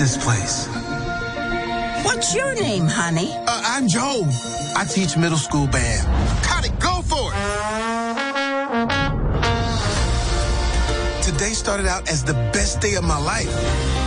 This place? What's your name, honey? Uh, I'm Joe. I teach middle school band. Got it, go for it. Today started out as the best day of my life.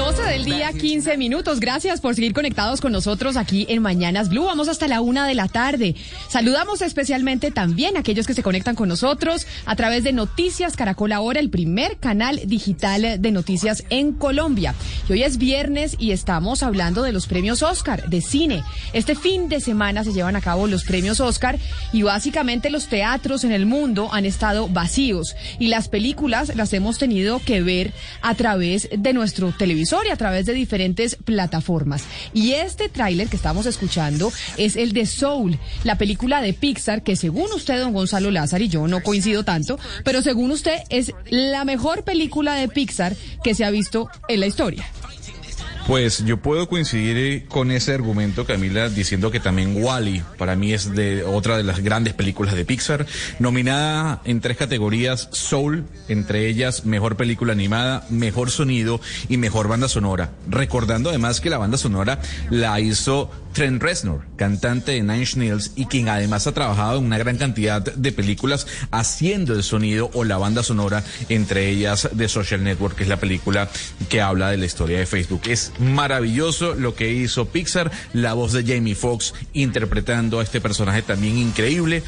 12 del día, 15 minutos. Gracias por seguir conectados con nosotros aquí en Mañanas Blue. Vamos hasta la una de la tarde. Saludamos especialmente también a aquellos que se conectan con nosotros a través de Noticias Caracol Ahora, el primer canal digital de noticias en Colombia. Y hoy es viernes y estamos hablando de los premios Oscar de cine. Este fin de semana se llevan a cabo los premios Oscar y básicamente los teatros en el mundo han estado vacíos y las películas las hemos tenido que ver a través de nuestro televisor y a través de diferentes plataformas. Y este tráiler que estamos escuchando es el de Soul, la película de Pixar que según usted, don Gonzalo Lázaro, y yo no coincido tanto, pero según usted es la mejor película de Pixar que se ha visto en la historia. Pues yo puedo coincidir eh, con ese argumento, Camila, diciendo que también Wally para mí es de otra de las grandes películas de Pixar, nominada en tres categorías Soul, entre ellas mejor película animada, mejor sonido y mejor banda sonora. Recordando además que la banda sonora la hizo Trent Reznor, cantante de Nine Nails y quien además ha trabajado en una gran cantidad de películas haciendo el sonido o la banda sonora, entre ellas de Social Network, que es la película que habla de la historia de Facebook. Es maravilloso lo que hizo Pixar, la voz de Jamie Foxx interpretando a este personaje también increíble.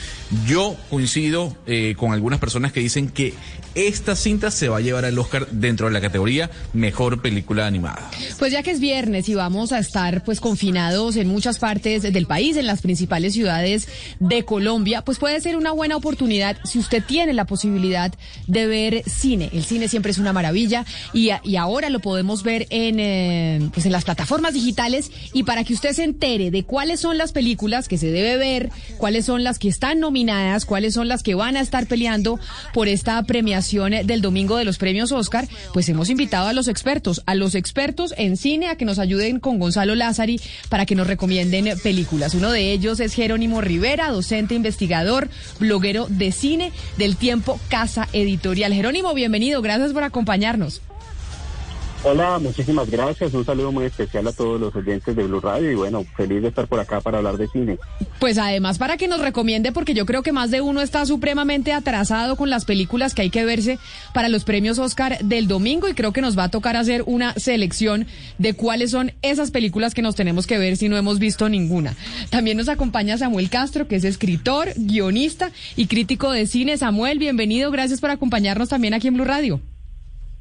Yo coincido eh, con algunas personas que dicen que esta cinta se va a llevar al Oscar dentro de la categoría Mejor Película Animada. Pues ya que es viernes y vamos a estar pues confinados en muchas partes del país, en las principales ciudades de Colombia, pues puede ser una buena oportunidad si usted tiene la posibilidad de ver cine. El cine siempre es una maravilla y, ahora lo podemos ver en, eh, pues en las plataformas digitales y para que usted se entere de cuáles son las películas que se debe ver, cuáles son las que están nominadas, cuáles son las que van a estar peleando por esta premiación del domingo de los premios Oscar, pues hemos invitado a los expertos, a los expertos en cine a que nos ayuden con Gonzalo Lázari para que nos recomienden películas. Uno de ellos es Jerónimo Rivera, docente investigador, bloguero de cine del tiempo Casa Editorial. Jerónimo, bienvenido, gracias por acompañarnos. Hola, muchísimas gracias. Un saludo muy especial a todos los oyentes de Blue Radio y bueno, feliz de estar por acá para hablar de cine. Pues además para que nos recomiende, porque yo creo que más de uno está supremamente atrasado con las películas que hay que verse para los premios Oscar del domingo y creo que nos va a tocar hacer una selección de cuáles son esas películas que nos tenemos que ver si no hemos visto ninguna. También nos acompaña Samuel Castro, que es escritor, guionista y crítico de cine. Samuel, bienvenido. Gracias por acompañarnos también aquí en Blue Radio.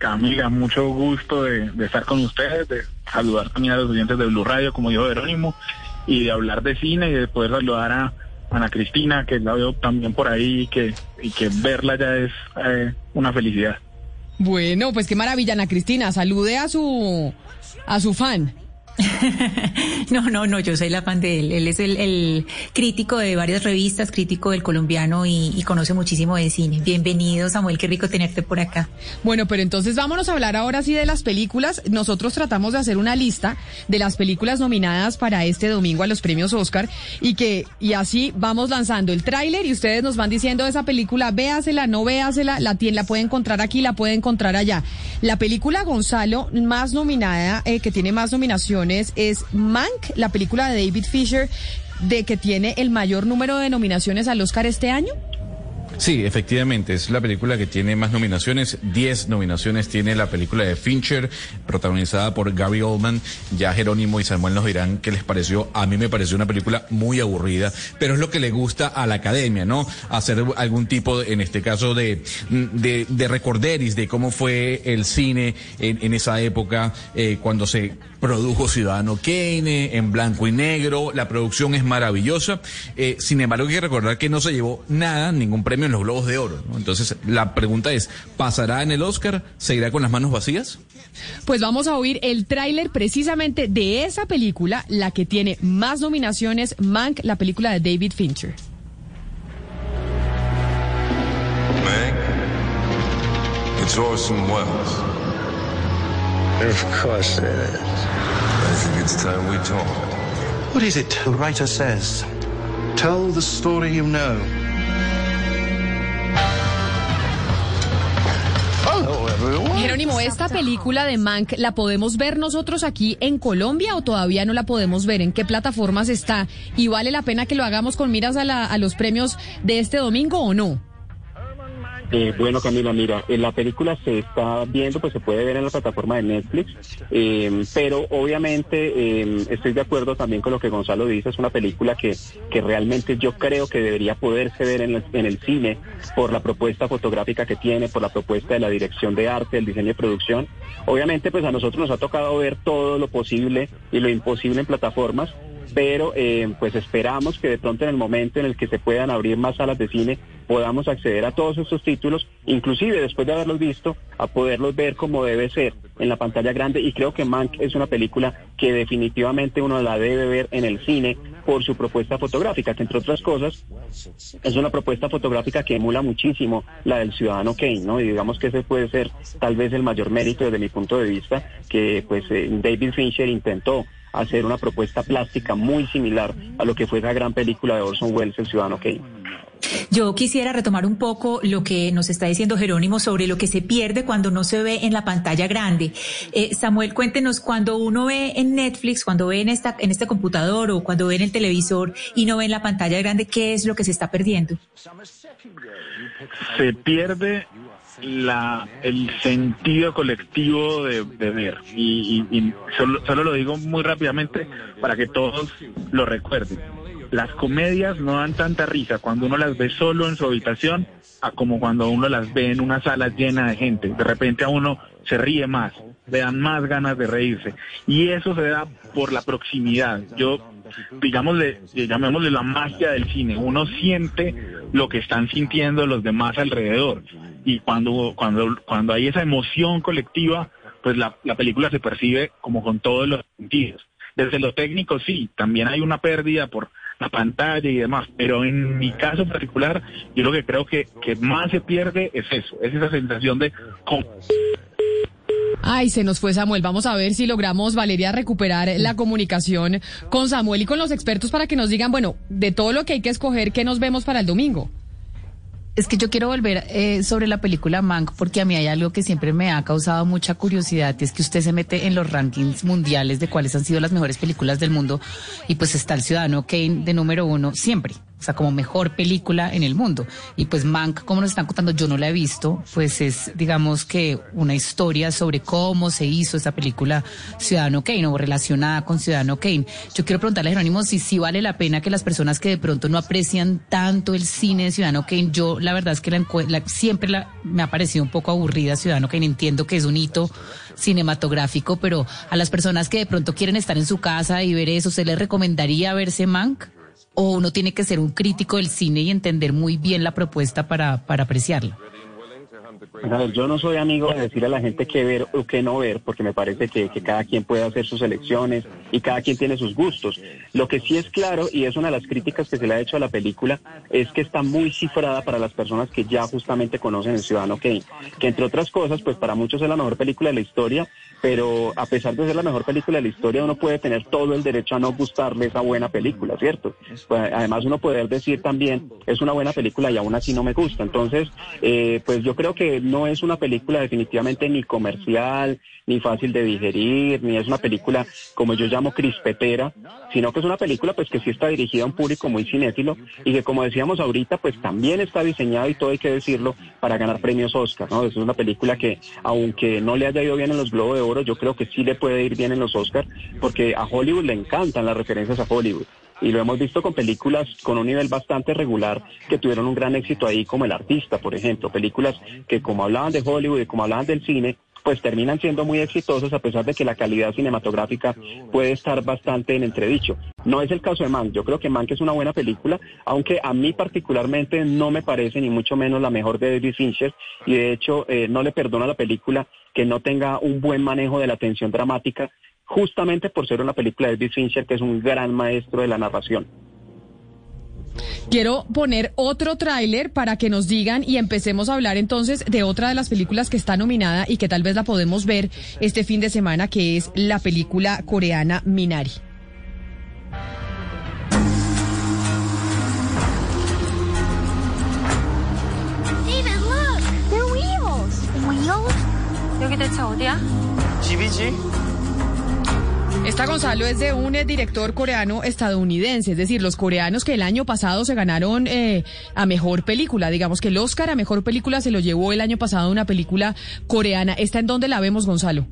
Camila, mucho gusto de, estar con ustedes, de saludar también a los oyentes de Blue Radio, como dijo Jerónimo, y de hablar de cine y de poder saludar a Ana Cristina, que la veo también por ahí y que, y que verla ya es eh, una felicidad. Bueno, pues qué maravilla, Ana Cristina. Salude a su, a su fan. no, no, no, yo soy la fan de él. Él es el, crítico de varias revistas, crítico del colombiano y, conoce muchísimo de cine. Bienvenido, Samuel, qué rico tenerte por acá. Bueno, pero entonces vámonos a hablar ahora sí de las películas. Nosotros tratamos de hacer una lista de las películas nominadas para este domingo a los premios Oscar y que, y así vamos lanzando el tráiler y ustedes nos van diciendo esa película, véasela, no véasela, la, la puede encontrar aquí, la puede encontrar allá. La película Gonzalo más nominada, eh, que tiene más nominaciones, es Mank, la película de David Fisher, de que tiene el mayor número de nominaciones al Oscar este año. Sí, efectivamente, es la película que tiene más nominaciones. Diez nominaciones tiene la película de Fincher, protagonizada por Gary Oldman. Ya Jerónimo y Samuel nos dirán qué les pareció. A mí me pareció una película muy aburrida, pero es lo que le gusta a la academia, ¿no? Hacer algún tipo, en este caso, de, de, de recorderis de cómo fue el cine en, en esa época, eh, cuando se produjo Ciudadano Kane en blanco y negro. La producción es maravillosa. Eh, sin embargo, hay que recordar que no se llevó nada, ningún premio en los Globos de Oro. ¿no? Entonces, la pregunta es, ¿pasará en el Oscar? ¿Seguirá con las manos vacías? Pues vamos a oír el tráiler precisamente de esa película, la que tiene más nominaciones, Mank, la película de David Fincher. Meg, it's Orson Welles. Of course it is. I think it's time we talk. What is it the writer says? Tell the story you know. Jerónimo, ¿esta película de Mank la podemos ver nosotros aquí en Colombia o todavía no la podemos ver? ¿En qué plataformas está? ¿Y vale la pena que lo hagamos con miras a, la- a los premios de este domingo o no? Eh, bueno, Camila, mira, la película se está viendo, pues se puede ver en la plataforma de Netflix, eh, pero obviamente eh, estoy de acuerdo también con lo que Gonzalo dice, es una película que, que realmente yo creo que debería poderse ver en el, en el cine por la propuesta fotográfica que tiene, por la propuesta de la dirección de arte, el diseño de producción. Obviamente, pues a nosotros nos ha tocado ver todo lo posible y lo imposible en plataformas, pero eh, pues esperamos que de pronto en el momento en el que se puedan abrir más salas de cine podamos acceder a todos estos títulos, inclusive después de haberlos visto, a poderlos ver como debe ser en la pantalla grande y creo que Mank es una película que definitivamente uno la debe ver en el cine por su propuesta fotográfica, que entre otras cosas es una propuesta fotográfica que emula muchísimo la del ciudadano Kane, ¿no? Y digamos que ese puede ser tal vez el mayor mérito desde mi punto de vista, que pues eh, David Fincher intentó hacer una propuesta plástica muy similar a lo que fue esa gran película de Orson Welles, El Ciudadano Kane. Yo quisiera retomar un poco lo que nos está diciendo Jerónimo sobre lo que se pierde cuando no se ve en la pantalla grande. Eh, Samuel, cuéntenos, cuando uno ve en Netflix, cuando ve en, esta, en este computador o cuando ve en el televisor y no ve en la pantalla grande, ¿qué es lo que se está perdiendo? se pierde la, el sentido colectivo de, de ver. Y, y- y solo, solo lo digo muy rápidamente para que todos lo recuerden. Las comedias no dan tanta risa cuando uno las ve solo en su habitación a como cuando uno las ve en una sala llena de gente. De repente a uno se ríe más, le dan más ganas de reírse. Y eso se da por la proximidad. Yo digámosle, llamémosle la magia del cine. Uno siente lo que están sintiendo los demás alrededor. Y cuando, cuando, cuando hay esa emoción colectiva, pues la, la película se percibe como con todos los sentidos. Desde lo técnico sí, también hay una pérdida por la pantalla y demás, pero en mi caso particular, yo lo que creo que, que más se pierde es eso, es esa sensación de Ay, se nos fue Samuel. Vamos a ver si logramos, Valeria, recuperar la comunicación con Samuel y con los expertos para que nos digan, bueno, de todo lo que hay que escoger, ¿qué nos vemos para el domingo? Es que yo quiero volver eh, sobre la película Mank porque a mí hay algo que siempre me ha causado mucha curiosidad y es que usted se mete en los rankings mundiales de cuáles han sido las mejores películas del mundo y pues está el Ciudadano Kane de número uno siempre, o sea, como mejor película en el mundo. Y pues Mank, como nos están contando, yo no la he visto, pues es digamos que una historia sobre cómo se hizo esa película Ciudadano Kane o relacionada con Ciudadano Kane. Yo quiero preguntarle a Jerónimo si sí vale la pena que las personas que de pronto no aprecian tanto el cine de Ciudadano Kane, yo la verdad es que la, la- siempre la, me ha parecido un poco aburrida Ciudadano Kane, entiendo que es un hito cinematográfico, pero a las personas que de pronto quieren estar en su casa y ver eso, ¿se les recomendaría verse Mank? ¿O uno tiene que ser un crítico del cine y entender muy bien la propuesta para, para apreciarla? Ver, yo no soy amigo de decir a la gente qué ver o qué no ver, porque me parece que, que cada quien puede hacer sus elecciones y cada quien tiene sus gustos. Lo que sí es claro, y es una de las críticas que se le ha hecho a la película, es que está muy cifrada para las personas que ya justamente conocen el Ciudadano Kane, que entre otras cosas, pues para muchos es la mejor película de la historia, pero a pesar de ser la mejor película de la historia, uno puede tener todo el derecho a no gustarle esa buena película, ¿cierto? Pues, además uno puede decir también, es una buena película y aún así no me gusta. Entonces, eh, pues yo creo que no es una película definitivamente ni comercial, ni fácil de digerir, ni es una película, como yo llamo llamo crispetera, sino que es una película pues que sí está dirigida a un público muy cinéfilo y que como decíamos ahorita pues también está diseñada y todo hay que decirlo para ganar premios Oscar, ¿no? Es una película que aunque no le haya ido bien en los Globos de Oro, yo creo que sí le puede ir bien en los Oscar porque a Hollywood le encantan las referencias a Hollywood y lo hemos visto con películas con un nivel bastante regular que tuvieron un gran éxito ahí, como El Artista, por ejemplo, películas que como hablaban de Hollywood y como hablaban del cine, pues terminan siendo muy exitosas a pesar de que la calidad cinematográfica puede estar bastante en entredicho. No es el caso de Mank, yo creo que Mank es una buena película, aunque a mí particularmente no me parece ni mucho menos la mejor de David Fincher y de hecho eh, no le perdono a la película que no tenga un buen manejo de la tensión dramática justamente por ser una película de David Fincher, que es un gran maestro de la narración. Quiero poner otro tráiler para que nos digan y empecemos a hablar entonces de otra de las películas que está nominada y que tal vez la podemos ver este fin de semana, que es la película coreana Minari. David, look! They're wheels! Wheels? 여기 대체 어디야? 집이지. Esta Gonzalo es de un eh, director coreano estadounidense, es decir, los coreanos que el año pasado se ganaron eh, a mejor película, digamos que el Oscar a mejor película se lo llevó el año pasado una película coreana. ¿Esta en dónde la vemos, Gonzalo?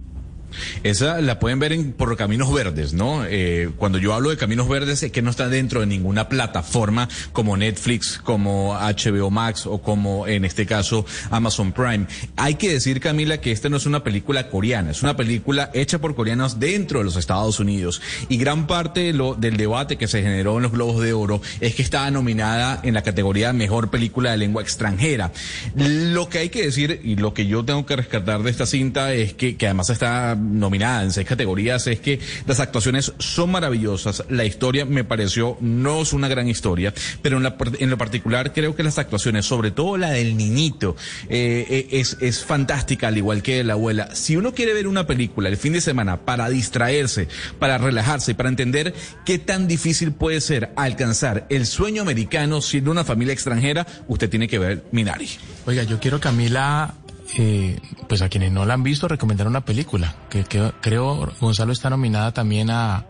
Esa la pueden ver en, por Caminos Verdes, ¿no? Eh, cuando yo hablo de Caminos Verdes es que no está dentro de ninguna plataforma como Netflix, como HBO Max o como en este caso Amazon Prime. Hay que decir, Camila, que esta no es una película coreana, es una película hecha por coreanos dentro de los Estados Unidos. Y gran parte de lo, del debate que se generó en los Globos de Oro es que estaba nominada en la categoría Mejor Película de Lengua Extranjera. Lo que hay que decir y lo que yo tengo que rescatar de esta cinta es que, que además está nominada en seis categorías es que las actuaciones son maravillosas. La historia me pareció no es una gran historia, pero en, la, en lo particular creo que las actuaciones, sobre todo la del niñito, eh, eh, es, es fantástica, al igual que la abuela. Si uno quiere ver una película el fin de semana para distraerse, para relajarse, para entender qué tan difícil puede ser alcanzar el sueño americano siendo una familia extranjera, usted tiene que ver Minari. Oiga, yo quiero Camila eh, pues a quienes no la han visto, recomendar una película, que, creo Gonzalo está nominada también a,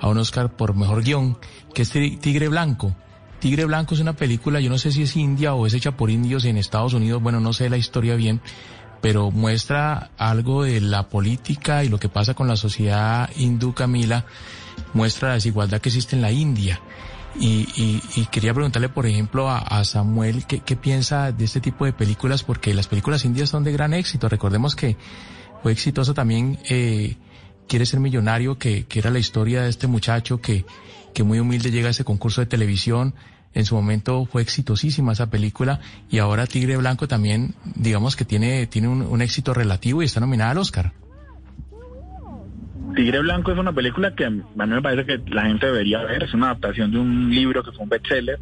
a un Oscar por mejor guion, que es Tigre Blanco. Tigre Blanco es una película, yo no sé si es india o es hecha por indios en Estados Unidos, bueno, no sé la historia bien, pero muestra algo de la política y lo que pasa con la sociedad hindú Camila, muestra la desigualdad que existe en la India. Y, quería preguntarle, por ejemplo, a, Samuel ¿qué, piensa de este tipo de películas, porque las películas indias son de gran éxito. Recordemos que fue exitoso también eh, Quiere ser millonario, que, era la historia de este muchacho que, que muy humilde llega a ese concurso de televisión. En su momento fue exitosísima esa película y ahora Tigre Blanco también, digamos que tiene, tiene un éxito relativo y está nominada al Oscar. Tigre Blanco es una película que a mí me parece que la gente debería ver. Es una adaptación de un libro que fue un bestseller.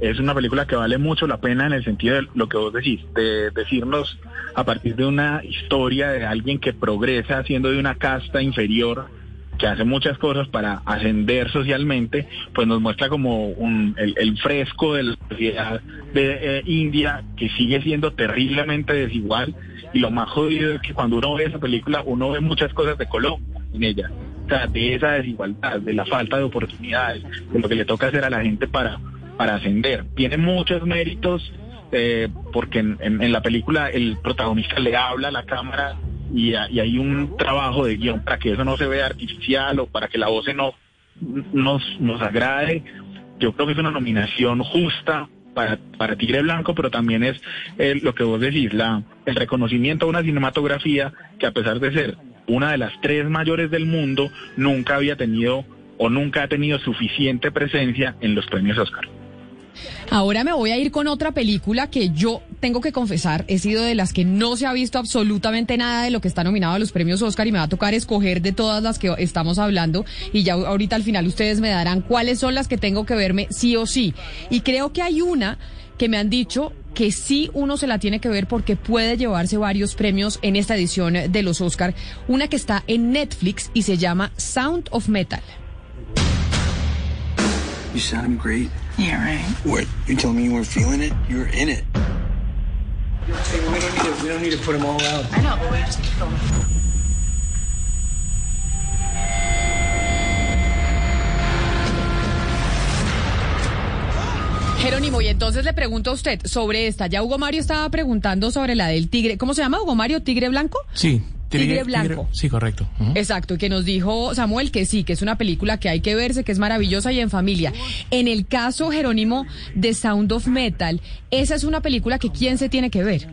Es una película que vale mucho la pena en el sentido de lo que vos decís, de decirnos a partir de una historia de alguien que progresa siendo de una casta inferior, que hace muchas cosas para ascender socialmente, pues nos muestra como un, el, fresco de la sociedad de eh, India que sigue siendo terriblemente desigual y lo más jodido es que cuando uno ve esa película uno ve muchas cosas de Colombia en ella. O sea, de esa desigualdad, de la falta de oportunidades, de lo que le toca hacer a la gente para, para ascender. Tiene muchos méritos eh, porque en, la película el protagonista le habla a la cámara y, hay un trabajo de guion para que eso no se vea artificial o para que la voz no nos, nos agrade. Yo creo que es una nominación justa para, para Tigre Blanco, pero también es eh, lo que vos decís, la, el reconocimiento a una cinematografía que a pesar de ser una de las tres mayores del mundo, nunca había tenido o nunca ha tenido suficiente presencia en los premios Oscar. Ahora me voy a ir con otra película que yo tengo que confesar, he sido de las que no se ha visto absolutamente nada de lo que está nominado a los premios Oscar y me va a tocar escoger de todas las que estamos hablando y ya ahorita al final ustedes me darán cuáles son las que tengo que verme sí o sí. Y creo que hay una que me han dicho que sí uno se la tiene que ver porque puede llevarse varios premios en esta edición de los Oscar. Una que está en Netflix y se llama Sound of Metal. You sound great. Yeah, right. What? You telling me you weren't feeling it? You were in it. We don't need to. We don't need to put them all out. I know, but we just need to Jerónimo, y entonces le pregunto a usted sobre esta. Ya Hugo Mario estaba preguntando sobre la del tigre. ¿Cómo se llama Hugo Mario? ¿Tigre blanco? Sí. Tigre Blanco. sí, correcto. Exacto, y que nos dijo Samuel que sí, que es una película que hay que verse, que es maravillosa y en familia. En el caso, Jerónimo, de Sound of Metal, esa es una película que quién se tiene que ver.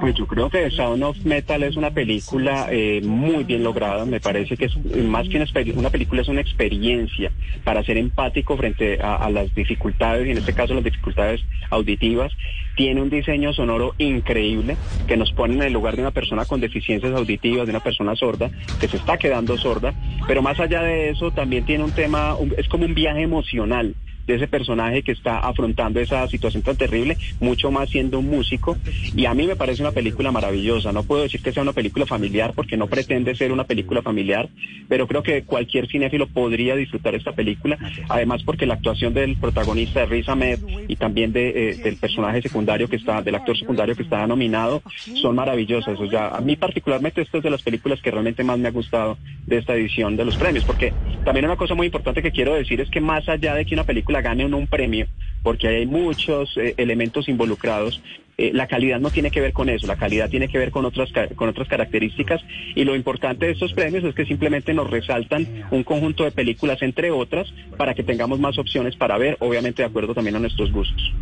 Pues yo creo que Sound of Metal es una película eh, muy bien lograda. Me parece que es más que una, película, es una experiencia para ser empático frente a, a las dificultades, y en este caso las dificultades auditivas. Tiene un diseño sonoro increíble que nos pone en el lugar de una persona con deficiencias auditivas, de una persona sorda, que se está quedando sorda. Pero más allá de eso, también tiene un tema, un- es como un viaje emocional de ese personaje que está afrontando esa situación tan terrible, mucho más siendo un músico. Y a mí me parece una película maravillosa. No puedo decir que sea una película familiar porque no pretende ser una película familiar, pero creo que cualquier cinéfilo podría disfrutar esta película. Además porque la actuación del protagonista de Riz Ahmed y también de, eh, del personaje secundario que está, del actor secundario que está nominado, son maravillosas. O sea, a mí particularmente esta es de las películas que realmente más me ha gustado de esta edición de los premios, porque también una cosa muy importante que quiero decir es que más allá de que una película gane un premio, porque hay muchos eh, elementos involucrados, eh, la calidad no tiene que ver con eso, la calidad tiene que ver con otras con otras características y lo importante de estos premios es que simplemente nos resaltan un conjunto de películas entre otras para que tengamos más opciones para ver, obviamente de acuerdo también a nuestros gustos.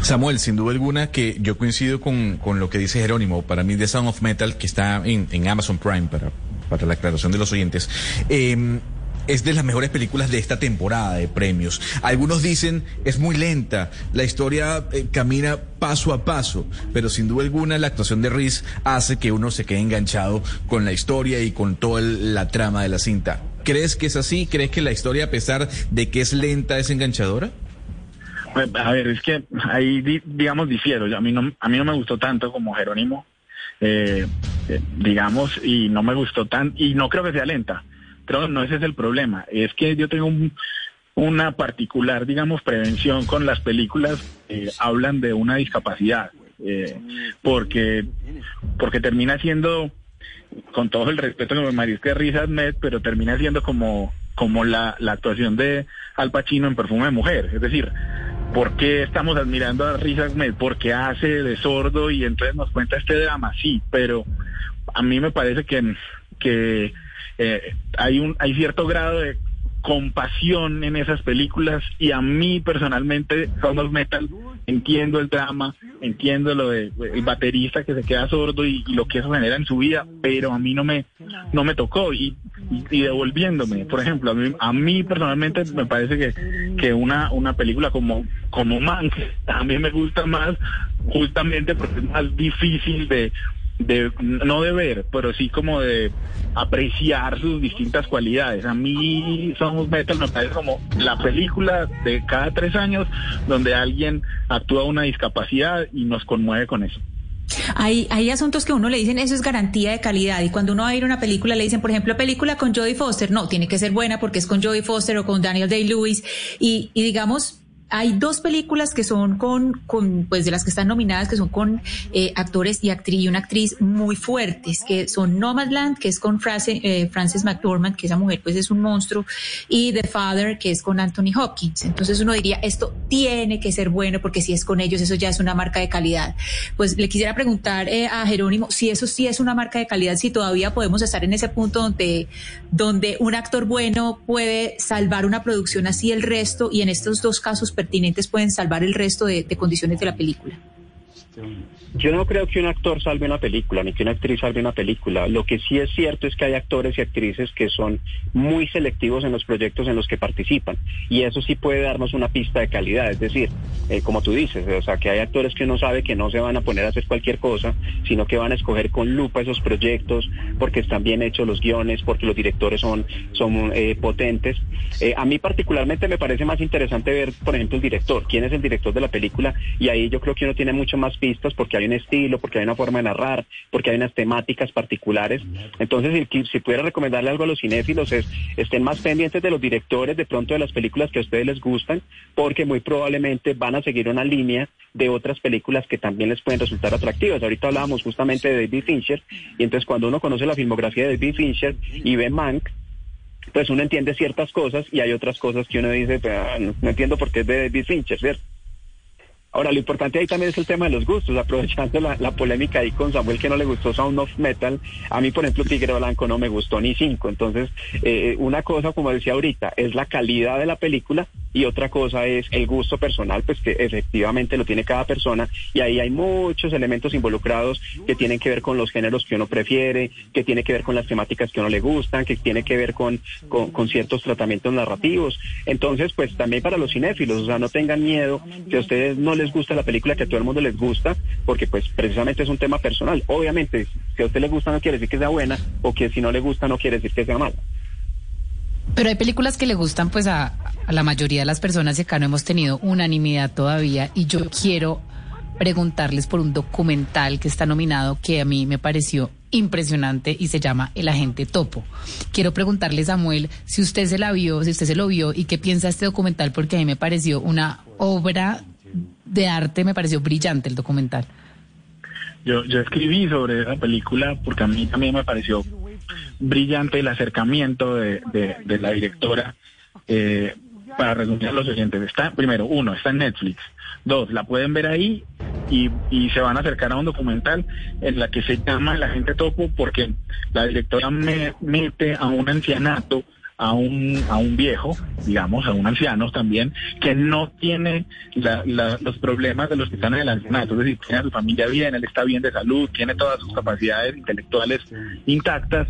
Samuel, sin duda alguna que yo coincido con, con lo que dice Jerónimo. Para mí, The Sound of Metal, que está en, en Amazon Prime, para, para la aclaración de los oyentes, eh, es de las mejores películas de esta temporada de premios. Algunos dicen es muy lenta, la historia eh, camina paso a paso, pero sin duda alguna la actuación de Reese hace que uno se quede enganchado con la historia y con toda la trama de la cinta. ¿Crees que es así? ¿Crees que la historia, a pesar de que es lenta, es enganchadora? Pues, A ver, es que ahí, di- digamos, difiero. A mí no, a mí no me gustó tanto como Jerónimo, eh, eh, digamos, y no me gustó tan, y no creo que sea lenta. Que no ese es el problema. Es que yo tengo un- una particular, digamos, prevención con las películas que hablan de una discapacidad, eh, porque, porque termina siendo, con todo el respeto que me merezca Riz Ahmed, pero termina siendo como, como la, la actuación de Al Pacino en Perfume de Mujer. Es decir, ¿por qué estamos admirando a Riz Ahmed? Porque hace de sordo y entonces nos cuenta este drama, sí, pero a mí me parece que, que eh, hay, un, hay cierto grado de compasión en esas películas y a mí personalmente of Metal entiendo el drama, entiendo lo de el baterista que se queda sordo y, lo que eso genera en su vida, pero a mí no me no me tocó y, y, devolviéndome, por ejemplo, a mí, a mí personalmente me parece que, que una una película como como Mank también me gusta más justamente porque es más difícil de de no de ver, pero sí como de apreciar sus distintas cualidades. A mí Somos Metal me parece como la película de cada tres años donde alguien actúa una discapacidad y nos conmueve con eso. Hay, hay asuntos que uno le dicen eso es garantía de calidad y cuando uno va a ir a una película le dicen, por ejemplo, película con Jodie Foster, no, tiene que ser buena porque es con Jodie Foster o con Daniel Day-Lewis y, y digamos, hay dos películas que son con, pues de las que están nominadas, que son con eh, actores y actriz y una actriz muy fuertes, que son Nomadland, que es con Frances, eh, Frances McDormand, que esa mujer pues es un monstruo, y The Father, que es con Anthony Hopkins. Entonces uno diría, esto tiene que ser bueno, porque si es con ellos, eso ya es una marca de calidad. Pues le quisiera preguntar eh, a Jerónimo si eso sí es una marca de calidad, si todavía podemos estar en ese punto donde, donde un actor bueno puede salvar una producción así el resto, y en estos dos casos pertinentes pueden salvar el resto de, de condiciones de la película. Yo no creo que un actor salve una película, ni que una actriz salve una película. Lo que sí es cierto es que hay actores y actrices que son muy selectivos en los proyectos en los que participan. Y eso sí puede darnos una pista de calidad. Es decir, eh, como tú dices, o sea, que hay actores que uno sabe que no se van a poner a hacer cualquier cosa, sino que van a escoger con lupa esos proyectos porque están bien hechos los guiones, porque los directores son, son eh, potentes. Eh, a mí particularmente me parece más interesante ver, por ejemplo, el director, quién es el director de la película, y ahí yo creo que uno tiene mucho más pistas porque hay un estilo, porque hay una forma de narrar, porque hay unas temáticas particulares. Entonces, si, si pudiera recomendarle algo a los cinéfilos es estén más pendientes de los directores de pronto de las películas que a ustedes les gustan, porque muy probablemente van a seguir una línea de otras películas que también les pueden resultar atractivas. Ahorita hablábamos justamente de David Fincher, y entonces cuando uno conoce la filmografía de David Fincher y ve Mank, pues uno entiende ciertas cosas y hay otras cosas que uno dice, "Ah, no, no entiendo por qué es de David Fincher, ¿cierto? Ahora, lo importante ahí también es el tema de los gustos, aprovechando la, polémica ahí con Samuel que no le gustó Sound of Metal. A mí, por ejemplo, Tigre Blanco no me gustó ni cinco. Entonces, eh, una cosa, como decía ahorita, es la calidad de la película y otra cosa es el gusto personal, pues que efectivamente lo tiene cada persona y ahí hay muchos elementos involucrados que tienen que ver con los géneros que uno prefiere, que tiene que ver con las temáticas que uno le gustan, que tiene que ver con, con, ciertos tratamientos narrativos. Entonces, pues también para los cinéfilos, o sea, no tengan miedo que ustedes no les gusta la película que a todo el mundo les gusta, porque pues precisamente es un tema personal. Obviamente, si a usted le gusta no quiere decir que sea buena, o que si no le gusta no quiere decir que sea mala. Pero hay películas que le gustan pues a, a la mayoría de las personas y acá no hemos tenido unanimidad todavía y yo quiero preguntarles por un documental que está nominado que a mí me pareció impresionante y se llama El Agente Topo. Quiero preguntarle, Samuel, si usted se la vio, si usted se lo vio y qué piensa este documental, porque a mí me pareció una obra de arte, me pareció brillante el documental. Yo, yo escribí sobre esa película porque a mí también me pareció brillante el acercamiento de, la directora. Eh, para resumir los oyentes, está, primero, uno, está en Netflix. Dos, la pueden ver ahí y, y se van a acercar a un documental en la que se llama La gente topo porque la directora me mete a un ancianato a un, a un viejo, digamos, a un anciano también, que no tiene los problemas de los que están en el ancianato, es decir, tiene a su familia bien, él está bien de salud, tiene todas sus capacidades intelectuales intactas,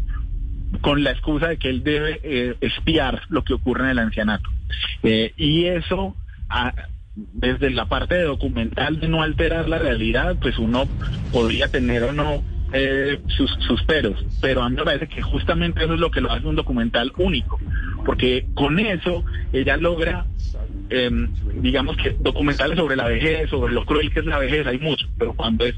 con la excusa de que él debe eh, espiar lo que ocurre en el ancianato. Eh, y eso, desde la parte de documental de no alterar la realidad, pues uno podría tener o no eh, sus, sus peros, pero a mí me parece que justamente eso es lo que lo hace un documental único, porque con eso ella logra, eh, digamos que documentales sobre la vejez, sobre lo cruel que es la vejez, hay mucho, pero cuando es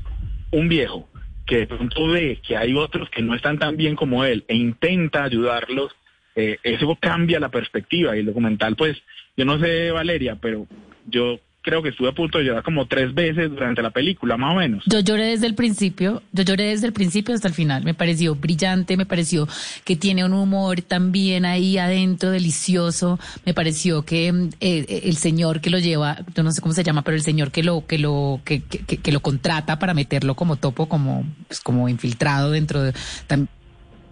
un viejo que de pronto ve que hay otros que no están tan bien como él e intenta ayudarlos, eh, eso cambia la perspectiva y el documental, pues, yo no sé, Valeria, pero yo creo que estuve a punto de llorar como tres veces durante la película, más o menos. Yo lloré desde el principio, yo lloré desde el principio hasta el final. Me pareció brillante, me pareció que tiene un humor también ahí adentro delicioso. Me pareció que mm, eh, el señor que lo lleva, yo no sé cómo se llama, pero el señor que lo que lo que, que, que lo contrata para meterlo como topo, como pues, como infiltrado dentro de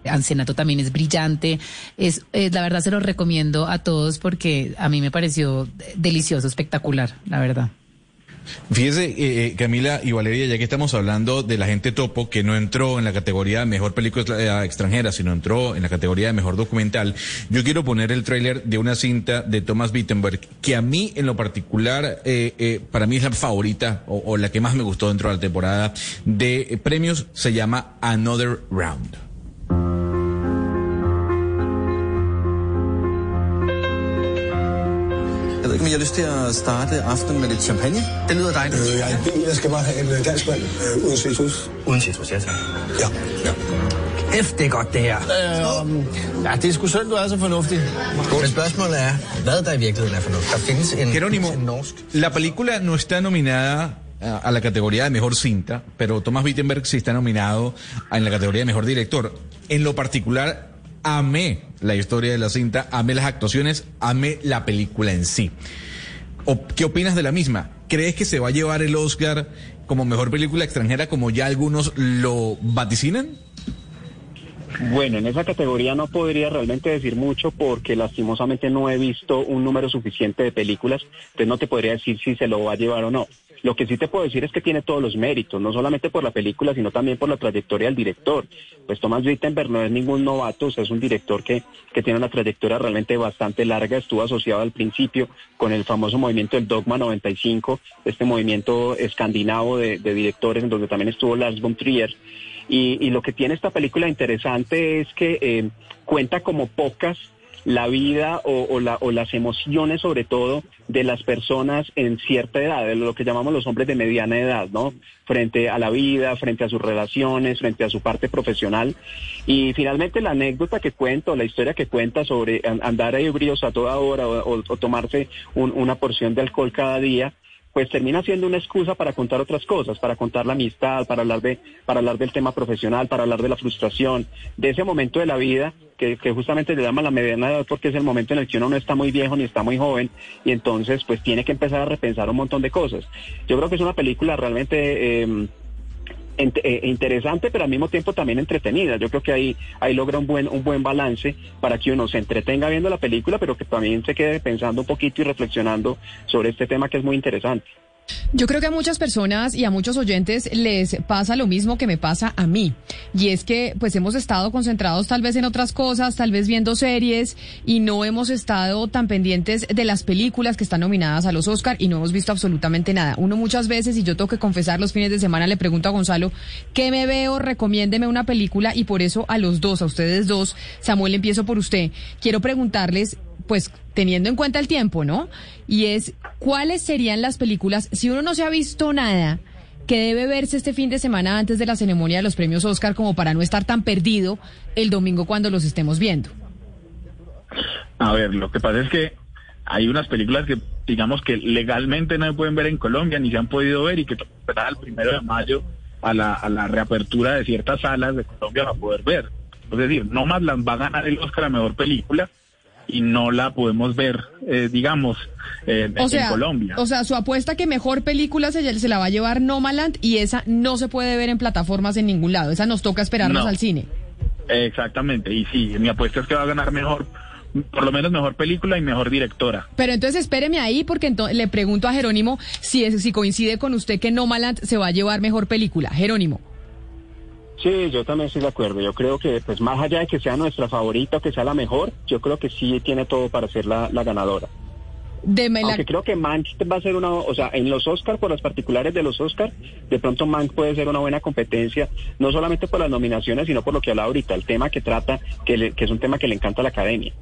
Ancenato también es brillante. Es, eh, la verdad se lo recomiendo a todos porque a mí me pareció delicioso, espectacular, la verdad. Fíjese, eh, eh, Camila y Valeria, ya que estamos hablando de la gente topo, que no entró en la categoría de mejor película extranjera, sino entró en la categoría de mejor documental, yo quiero poner el tráiler de una cinta de Thomas Wittenberg, que a mí en lo particular, para mí es la favorita o, la que más me gustó dentro de la temporada de premios, se llama Another Round. Jeg ved ikke, om I har lyst til at starte aftenen med lidt champagne? Det lyder dejligt. Øh, jeg, jeg skal bare have en øh, dansk mand øh, uden citrus. Uden citrus, ja tak. Ja. ja. F, det er godt det her. Øh, Ja, det er sgu synd, du er så fornuftig. Men spørgsmålet er, hvad der i virkeligheden er fornuft. Der findes en, Jerónimo, en norsk... la película no está nominada a la categoría de mejor cinta, pero Thomas Wittenberg sí está nominado en la categoría de mejor director. En lo particular, amé la historia de la cinta, amé las actuaciones, amé la película en sí. ¿Qué opinas de la misma? ¿Crees que se va a llevar el Oscar como mejor película extranjera como ya algunos lo vaticinan? Bueno, en esa categoría no podría realmente decir mucho porque lastimosamente no he visto un número suficiente de películas, entonces no te podría decir si se lo va a llevar o no. Lo que sí te puedo decir es que tiene todos los méritos, no solamente por la película, sino también por la trayectoria del director. Pues Thomas Wittenberg no es ningún novato, o sea, es un director que, que tiene una trayectoria realmente bastante larga, estuvo asociado al principio con el famoso movimiento del Dogma 95, este movimiento escandinavo de, directores en donde también estuvo Lars von Trier. Y, y lo que tiene esta película interesante es que eh, cuenta como pocas la vida o, o la- o las emociones sobre todo de las personas en cierta edad, lo que llamamos los hombres de mediana edad, ¿no? Frente a la vida, frente a sus relaciones, frente a su parte profesional. Y finalmente la anécdota que cuento, la historia que cuenta sobre an- andar ebrios a toda hora o, o- o tomarse un- una porción de alcohol cada día, pues termina siendo una excusa para contar otras cosas, para contar la amistad, para hablar de, para hablar del tema profesional, para hablar de la frustración, de ese momento de la vida que, que justamente le llama la mediana edad porque es el momento en el que uno no está muy viejo ni está muy joven y entonces pues tiene que empezar a repensar un montón de cosas. Yo creo que es una película realmente eh, eh, interesante, pero al mismo tiempo también entretenida. Yo creo que ahí, ahí logra un buen, un buen balance para que uno se entretenga viendo la película, pero que también se quede pensando un poquito y reflexionando sobre este tema que es muy interesante. Yo creo que a muchas personas y a muchos oyentes les pasa lo mismo que me pasa a mí. Y es que pues hemos estado concentrados tal vez en otras cosas, tal vez viendo series y no hemos estado tan pendientes de las películas que están nominadas a los Oscar y no hemos visto absolutamente nada. Uno muchas veces, y yo tengo que confesar los fines de semana, le pregunto a Gonzalo, ¿qué me veo? Recomiéndeme una película y por eso a los dos, a ustedes dos, Samuel, empiezo por usted. Quiero preguntarles pues teniendo en cuenta el tiempo, ¿no? Y es, ¿cuáles serían las películas, si uno no se ha visto nada, que debe verse este fin de semana antes de la ceremonia de los premios Oscar como para no estar tan perdido el domingo cuando los estemos viendo? A ver, lo que pasa es que hay unas películas que, digamos que legalmente no se pueden ver en Colombia, ni se han podido ver y que esperar el primero de mayo a la, a la reapertura de ciertas salas de Colombia para poder ver. Es decir, no más las va a ganar el Oscar a Mejor Película y no la podemos ver, eh, digamos, eh, O sea, en Colombia. o sea, su apuesta que mejor película se, se la va a llevar Nomaland y esa no se puede ver en plataformas en ningún lado. Esa nos toca esperarnos No. al cine. Exactamente, y sí, mi apuesta es que va a ganar mejor, por lo menos mejor película y mejor directora. Pero entonces espéreme ahí porque le pregunto a Jerónimo si, es, si coincide con usted que Nomaland se va a llevar mejor película. Jerónimo. Sí, yo también estoy de acuerdo. Yo creo que, pues más allá de que sea nuestra favorita o que sea la mejor, yo creo que sí tiene todo para ser la, la ganadora. Deme la- Aunque creo que Mank va a ser una, o sea, en los Oscar, por las particulares de los Oscar, de pronto Mank puede ser una buena competencia, no solamente por las nominaciones, sino por lo que hablaba ahorita, el tema que trata, que, le- que es un tema que le encanta a la academia.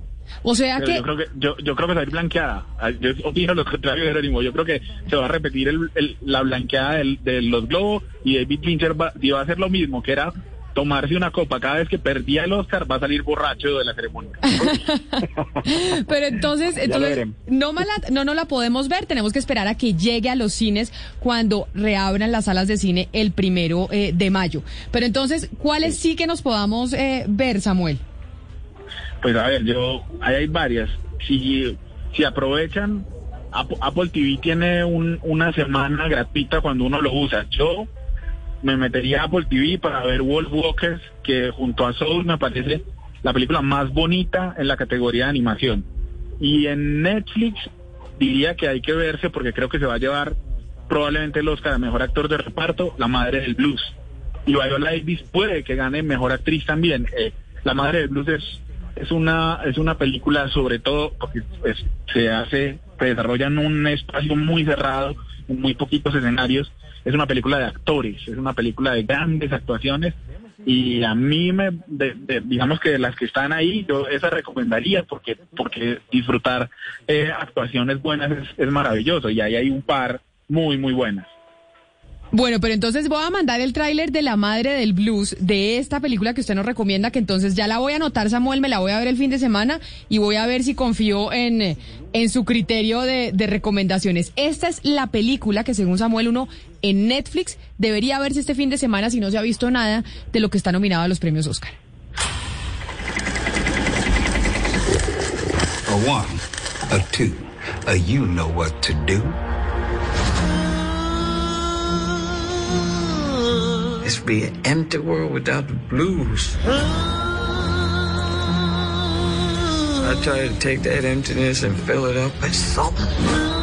O sea Pero que... yo creo que yo, yo creo que se va a ir blanqueada. Ah, Yo opino lo contrario de Jerónimo. Yo creo que se va a repetir el- el- la blanqueada del- de los globos y David Fincher va, y va a hacer lo mismo, que era tomarse una copa cada vez que perdía el Oscar, va a salir borracho de la ceremonia. Pero entonces, entonces no, mala- no no la podemos ver, tenemos que esperar a que llegue a los cines cuando reabran las salas de cine el primero eh, de mayo. Pero entonces, ¿cuáles sí que nos podamos eh, ver, Samuel? Pues a ver, yo ahí hay varias. Si si aprovechan, Apple, TV tiene un- una semana gratuita cuando uno lo usa. Yo me metería a Apple TV para ver Wolf Walkers, que junto a Soul me parece la película más bonita en la categoría de animación. Y en Netflix diría que hay que verse porque creo que se va a llevar probablemente el Oscar a Mejor Actor de Reparto, La Madre del Blues. Y Viola Davis puede que gane Mejor Actriz también. Eh, la Madre del Blues es, es, una, es una película sobre todo porque es- se hace, se desarrolla en un espacio muy cerrado, en muy poquitos escenarios. Es una película de actores, es una película de grandes actuaciones. Y a mí me digamos que de las que están ahí yo esa recomendaría porque porque disfrutar eh, actuaciones buenas es, es maravilloso. Y ahí hay un par muy muy buenas Bueno, pero entonces voy a mandar el tráiler de La Madre del Blues de esta película que usted nos recomienda, que entonces ya la voy a anotar, Samuel, me la voy a ver el fin de semana y voy a ver si confío en, en su criterio de, de recomendaciones. Esta es la película que según Samuel uno en Netflix debería verse este fin de semana si no se ha visto nada de lo que está nominado a los premios Oscar. A a a. This would be an empty world without the blues. I try to take that emptiness and fill it up with something.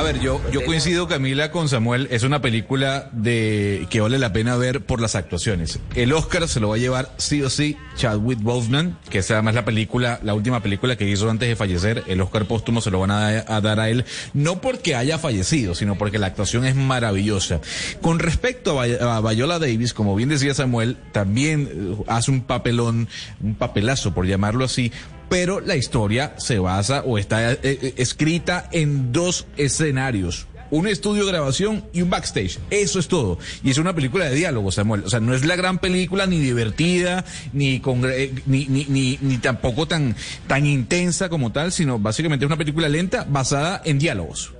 A ver, yo, yo coincido, Camila, con Samuel. Es una película de que vale la pena ver por las actuaciones. El Oscar se lo va a llevar sí o sí Chadwick Boseman, que es además la película, la última película que hizo antes de fallecer. El Oscar póstumo se lo van a, a dar a él, no porque haya fallecido, sino porque la actuación es maravillosa. Con respecto a, Viola Davis, como bien decía Samuel, también eh, hace un papelón, un papelazo, por llamarlo así, pero la historia se basa o está eh, eh, escrita en dos escenarios. un estudio de grabación y un backstage. Eso es todo. Y es una película de diálogo, Samuel. O sea, no es la gran película ni divertida, ni, con, eh, ni, ni, ni, ni tampoco tan, tan intensa como tal, sino básicamente es una película lenta basada en diálogos.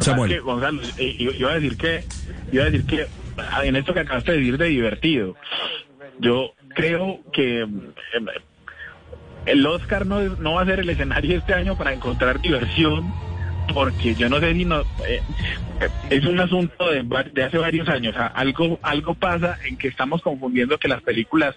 Samuel. Que, Gonzalo, eh, yo, yo iba a decir que, yo iba a decir que ah, en esto que acabaste de decir de divertido, yo creo que eh, el Oscar no, no va a ser el escenario este año para encontrar diversión, porque yo no sé si no, eh, es un asunto de, de hace varios años. Algo, algo pasa en que estamos confundiendo que las películas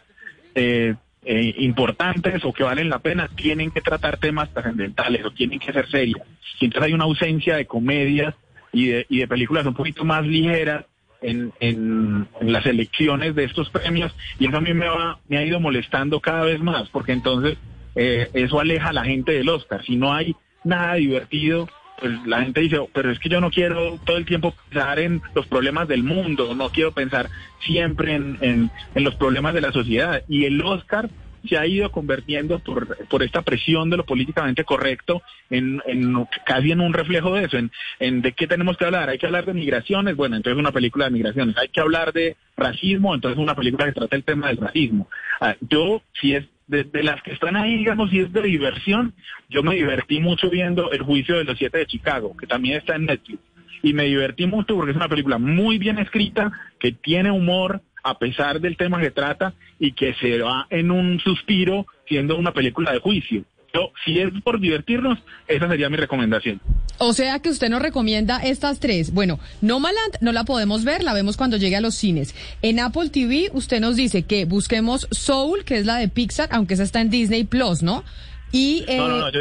eh, eh, importantes o que valen la pena tienen que tratar temas trascendentales o tienen que ser serias. Y entonces hay una ausencia de comedias y de, y de películas un poquito más ligeras en, en, en las elecciones de estos premios y eso a mí me, va, me ha ido molestando cada vez más porque entonces eh, eso aleja a la gente del Oscar. Si no hay nada divertido, pues la gente dice, "Oh, pero es que yo no quiero todo el tiempo pensar en los problemas del mundo, no quiero pensar siempre en, en, los problemas de la sociedad. Y el Oscar se ha ido convirtiendo por, por esta presión de lo políticamente correcto en, en casi en un reflejo de eso, en, en de qué tenemos que hablar. Hay que hablar de migraciones, bueno, entonces una película de migraciones. Hay que hablar de racismo, entonces una película que trata el tema del racismo. Ah, yo, si es de, las que están ahí, digamos, si es de diversión, yo me divertí mucho viendo El juicio de los siete de Chicago, que también está en Netflix. Y me divertí mucho porque es una película muy bien escrita, que tiene humor a pesar del tema que trata y que se va en un suspiro siendo una película de juicio. Yo, si es por divertirnos, esa sería mi recomendación. O sea que usted nos recomienda estas tres. Bueno, Nomaland no la podemos ver, la vemos cuando llegue a los cines. En Apple TV usted nos dice que busquemos Soul, que es la de Pixar, aunque esa está en Disney Plus, ¿no? Y, eh, no, no, no, yo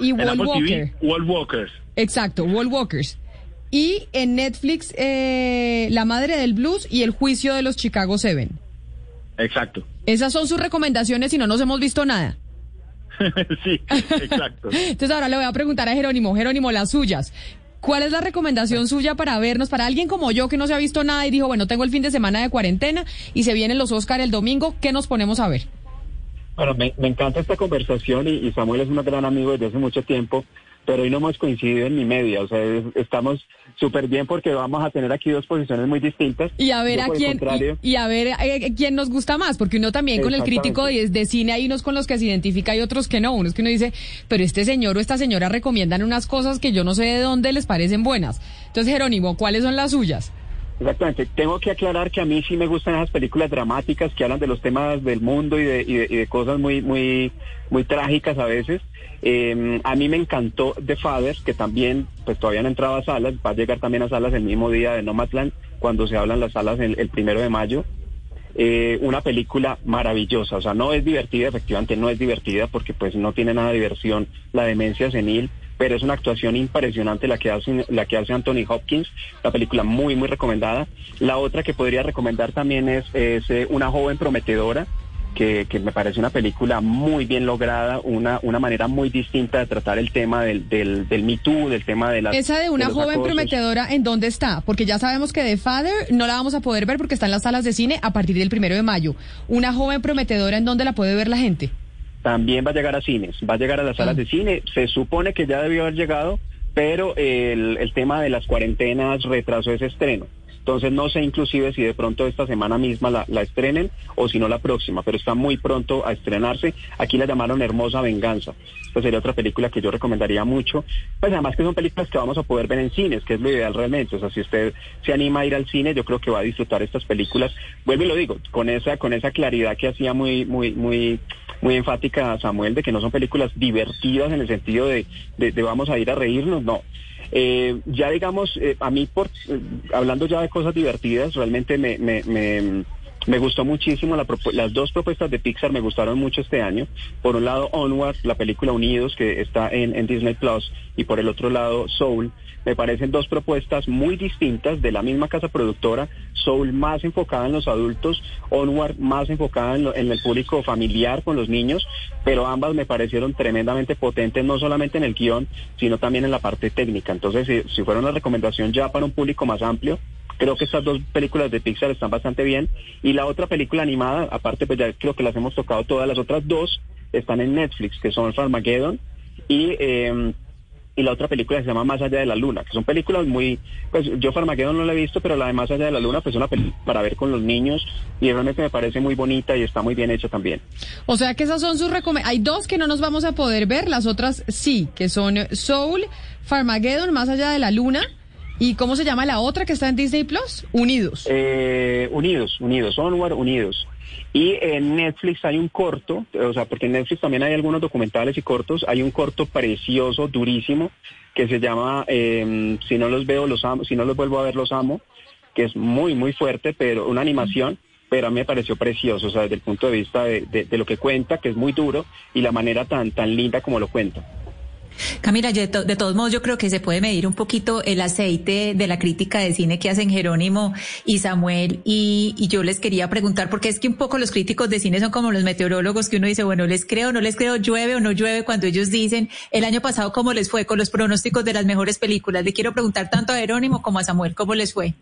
y Wall Apple Walker. TV, Wall Walkers. Exacto, Wall Walkers. Y en Netflix, eh, La Madre del Blues y El Juicio de los Chicago Seven. Exacto. Esas son sus recomendaciones y no nos hemos visto nada. sí, exacto. Entonces ahora le voy a preguntar a Jerónimo, Jerónimo, las suyas. ¿Cuál es la recomendación suya para vernos, para alguien como yo que no se ha visto nada y dijo, bueno, tengo el fin de semana de cuarentena y se vienen los Oscar el domingo, ¿qué nos ponemos a ver? Bueno, me, me encanta esta conversación y, y Samuel es un gran amigo desde hace mucho tiempo, pero hoy no hemos coincidido en ni media, o sea, es- estamos súper bien porque vamos a tener aquí dos posiciones muy distintas. Y a ver Yo, a quién y, y a ver eh, quién nos gusta más, porque uno también con el crítico de, de cine hay unos con los que se identifica y otros que no, unos que uno dice, pero este señor o esta señora recomiendan unas cosas que yo no sé de dónde les parecen buenas. Entonces, Jerónimo, ¿cuáles son las suyas? Exactamente. Tengo que aclarar que a mí sí me gustan esas películas dramáticas que hablan de los temas del mundo y de, y de, y de cosas muy, muy, muy trágicas a veces. Eh, a mí me encantó The Father, que también, pues todavía no entraba a salas, va a llegar también a salas el mismo día de Nomadland, cuando se hablan las salas el, el primero de mayo. Eh, una película maravillosa, o sea, no es divertida, efectivamente no es divertida porque pues no tiene nada de diversión la demencia senil, pero es una actuación impresionante la que hace, la que hace Anthony Hopkins, una película muy, muy recomendada. La otra que podría recomendar también es, es, eh, Una joven prometedora, que, que me parece una película muy bien lograda, una, una manera muy distinta de tratar el tema del, del, del Me Too, del tema de las... Esa de una joven acosos. prometedora, ¿en dónde está? Porque ya sabemos que The Father no la vamos a poder ver porque está en las salas de cine a partir del primero de mayo. Una joven prometedora, ¿en dónde la puede ver la gente? también va a llegar a cines, va a llegar a las salas de cine. Se supone que ya debió haber llegado, pero el, el tema de las cuarentenas retrasó ese estreno. Entonces no sé inclusive si de pronto esta semana misma la, la estrenen o si no la próxima, pero está muy pronto a estrenarse. Aquí la llamaron Hermosa Venganza. Esta sería otra película que yo recomendaría mucho. Pues además que son películas que vamos a poder ver en cines, que es lo ideal realmente. O sea, si usted se anima a ir al cine, yo creo que va a disfrutar estas películas. Vuelvo y lo digo, con esa, con esa claridad que hacía muy, muy, muy, muy enfática Samuel de que no son películas divertidas en el sentido de, de, de vamos a ir a reírnos, no. Eh, ya digamos, eh, a mí, por, eh, hablando ya de cosas divertidas, realmente me, me, me, me gustó muchísimo, la las dos propuestas de Pixar me gustaron mucho este año. Por un lado, Onward, la película Unidos, que está en, en Disney Plus, y por el otro lado, Soul. Me parecen dos propuestas muy distintas de la misma casa productora. Soul más enfocada en los adultos, Onward más enfocada en, lo- en el público familiar con los niños, pero ambas me parecieron tremendamente potentes, no solamente en el guion, sino también en la parte técnica. Entonces, si, si fuera una recomendación ya para un público más amplio, creo que estas dos películas de Pixar están bastante bien. Y la otra película animada, aparte, pues ya creo que las hemos tocado todas, las otras dos están en Netflix, que son Farmageddon y... eh, y la otra película se llama Más allá de la luna, que son películas muy, pues yo Farmageddon no la he visto, pero la de Más allá de la luna pues es una película para ver con los niños y realmente me parece muy bonita y está muy bien hecha también. O sea que esas son sus recomendaciones. Hay dos que no nos vamos a poder ver, las otras sí, que son Soul, Farmageddon, Más allá de la luna. ¿Y cómo se llama la otra que está en Disney Plus? Unidos. Eh, unidos, Unidos, Onward, Unidos. Y en Netflix hay un corto, o sea, porque en Netflix también hay algunos documentales y cortos, hay un corto precioso, durísimo, que se llama eh, Si no los veo, los amo, si no los vuelvo a ver, los amo, que es muy, muy fuerte, pero una animación, pero a mí me pareció precioso, o sea, desde el punto de vista de, de- de lo que cuenta, que es muy duro, y la manera tan, tan linda como lo cuenta. Camila, yo de, to- de todos modos yo creo que se puede medir un poquito el aceite de la crítica de cine que hacen Jerónimo y Samuel y, y yo les quería preguntar porque es que un poco los críticos de cine son como los meteorólogos que uno dice, bueno, les creo, no les creo, llueve o no llueve cuando ellos dicen el año pasado cómo les fue con los pronósticos de las mejores películas. Le quiero preguntar tanto a Jerónimo como a Samuel, ¿cómo les fue?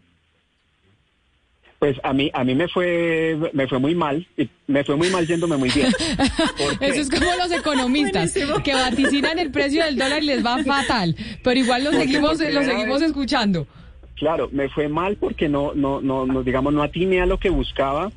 Pues a mí, a mí me fue, me fue muy mal, y me fue muy mal yéndome muy bien. Eso es como los economistas que vaticinan el precio del dólar y les va fatal, pero igual lo seguimos, lo seguimos vez- escuchando. Claro, me fue mal porque no, no, no, no, digamos, no atiné a lo que buscaba,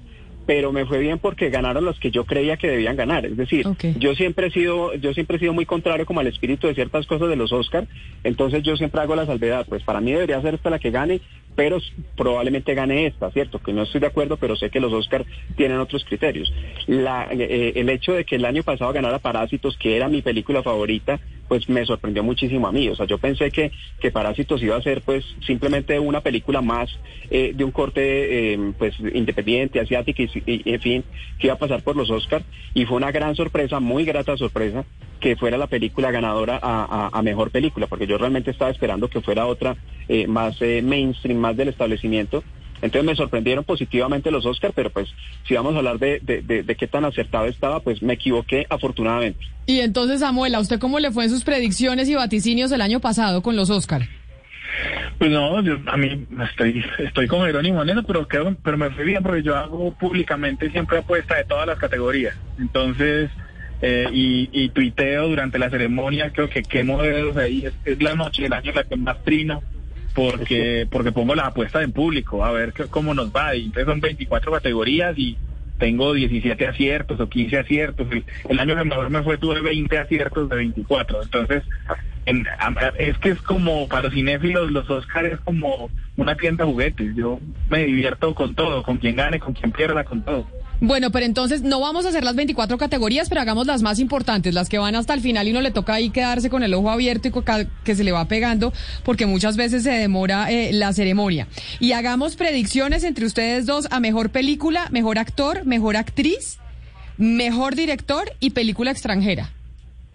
pero me fue bien porque ganaron los que yo creía que debían ganar. Es decir, yo siempre he sido, yo siempre he sido muy contrario como al espíritu de ciertas cosas de los Oscar, entonces yo siempre hago la salvedad, pues para mí debería ser esta la que gane, pero probablemente gane esta, ¿cierto? Que no estoy de acuerdo, pero sé que los Oscar tienen otros criterios. La, eh, el hecho de que el año pasado ganara Parásitos, que era mi película favorita, pues me sorprendió muchísimo a mí. O sea, yo pensé que, que Parásitos iba a ser pues simplemente una película más eh, de un corte eh, pues independiente, asiático y, y, en fin, que iba a pasar por los Oscars. Y fue una gran sorpresa, muy grata sorpresa, que fuera la película ganadora a, a- a mejor película, porque yo realmente estaba esperando que fuera otra eh, más eh, mainstream, más del establecimiento. Entonces me sorprendieron positivamente los Oscars, pero pues si vamos a hablar de, de- de- de qué tan acertado estaba, pues me equivoqué afortunadamente. Y entonces, Samuel, ¿a usted cómo le fue en sus predicciones y vaticinios el año pasado con los Oscar? Pues no, yo- a mí estoy, estoy con Jerónimo en eso, pero, creo, pero me fue bien porque yo hago públicamente siempre apuesta de todas las categorías. Entonces, eh, y, y tuiteo durante la ceremonia, creo que quemo dedos ahí, es, es la noche del año en la que más trino, porque, porque pongo las apuestas en público, a ver cómo nos va. Y entonces son 24 categorías y tengo 17 aciertos o 15 aciertos. El, el año que mejor me fue tuve 20 aciertos de 24. Entonces, en- es que es como para los cinéfilos los Oscars es como una tienda de juguetes. Yo me divierto con todo, con quien gane, con quien pierda, con todo. Bueno, pero entonces no vamos a hacer las 24 categorías, pero hagamos las más importantes, las que van hasta el final y uno le toca ahí quedarse con el ojo abierto y que se le va pegando, porque muchas veces se demora eh, la ceremonia. Y hagamos predicciones entre ustedes dos a mejor película, mejor actor, mejor actriz, mejor director y película extranjera.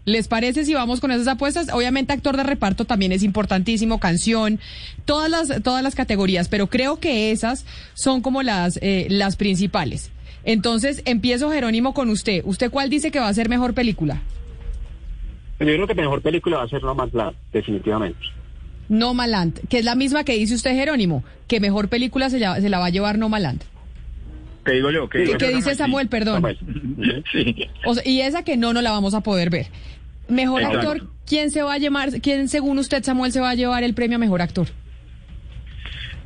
¿Les parece si vamos con esas apuestas? Obviamente actor de reparto también es importantísimo, canción, todas las, todas las categorías, pero creo que esas son como las, eh, las principales. Entonces, empiezo Jerónimo con usted. ¿Usted cuál dice que va a ser mejor película? Yo creo que mejor película va a ser Nomadland, definitivamente. No Maland, que es la misma que dice usted Jerónimo, que mejor película se, lla- se la va a llevar No Maland. ¿Qué digo yo? ¿Qué, ¿Qué, digo qué yo? dice Samuel, perdón? Sí. O sea, y esa que no, no la vamos a poder ver. Mejor Exacto. actor, ¿quién se va a llevar, quién según usted, Samuel, se va a llevar el premio a mejor actor?